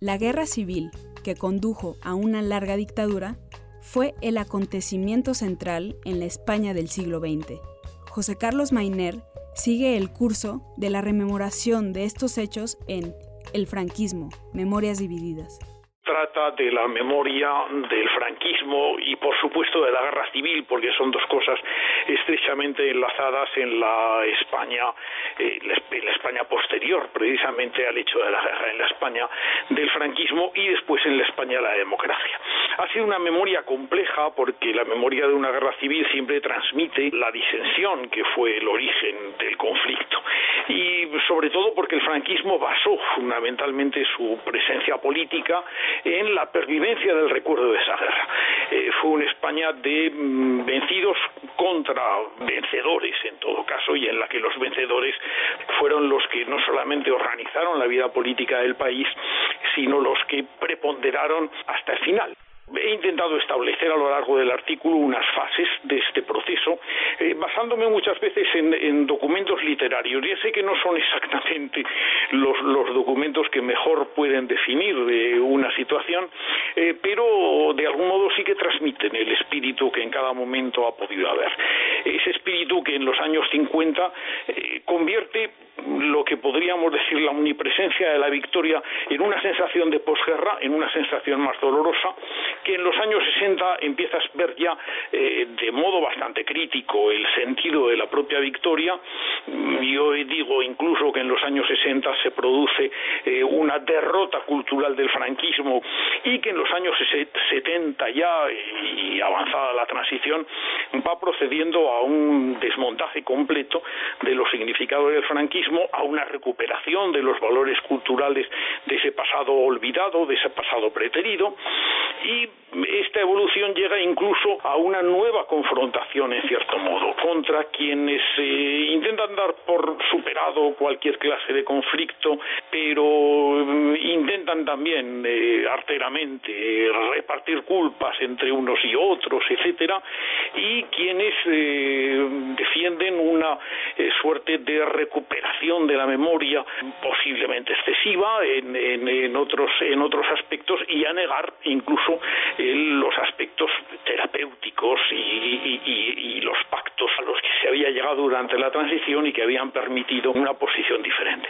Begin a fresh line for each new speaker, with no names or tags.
La guerra civil, que condujo a una larga dictadura, fue el acontecimiento central en la España del siglo XX. José Carlos Mainer sigue el curso de la rememoración de estos hechos en El franquismo, Memorias Divididas
trata de la memoria del franquismo y por supuesto de la guerra civil porque son dos cosas estrechamente enlazadas en la España eh, la España posterior precisamente al hecho de la guerra en la España del franquismo y después en la España la democracia ha sido una memoria compleja porque la memoria de una guerra civil siempre transmite la disensión que fue el origen del conflicto y sobre todo porque el franquismo basó fundamentalmente su presencia política en la pervivencia del recuerdo de esa guerra. Eh, fue una España de mm, vencidos contra vencedores en y en la que los vencedores fueron los que no solamente organizaron la vida política del país, sino los que preponderaron hasta el final. He intentado establecer a lo largo del artículo unas fases de este proceso, eh, basándome muchas veces en, documentos literarios. Ya sé que no son exactamente los, documentos que mejor pueden definir eh, situación, eh, pero de algún modo sí que transmiten el espíritu que en cada momento ha podido haber. Ese espíritu que en los años 50 convierte lo que podríamos decir la omnipresencia de la victoria en una sensación de posguerra, en una sensación más dolorosa, que en los años 60 empiezas a ver ya eh, de modo bastante crítico el sentido de la propia victoria. Yo digo incluso que en los años 60 se produce eh, una derrota cultural del franquismo y que en los años 70 ya y avanzada la transición va procediendo a un desmontaje completo de los significados del franquismo, a una recuperación de los valores culturales de ese pasado olvidado, de ese pasado preterido y esta evolución llega incluso a una nueva confrontación, en cierto modo, contra quienes eh, intentan dar por superado cualquier clase de conflicto, pero mm, intentan también eh, arteramente eh, repartir culpas entre unos y otros, etcétera, y quienes defienden una suerte de recuperación de la memoria posiblemente excesiva en, en, otros en otros aspectos y a negar incluso los aspectos terapéuticos y, los pactos a los que se había llegado durante la transición y que habían permitido una posición diferente.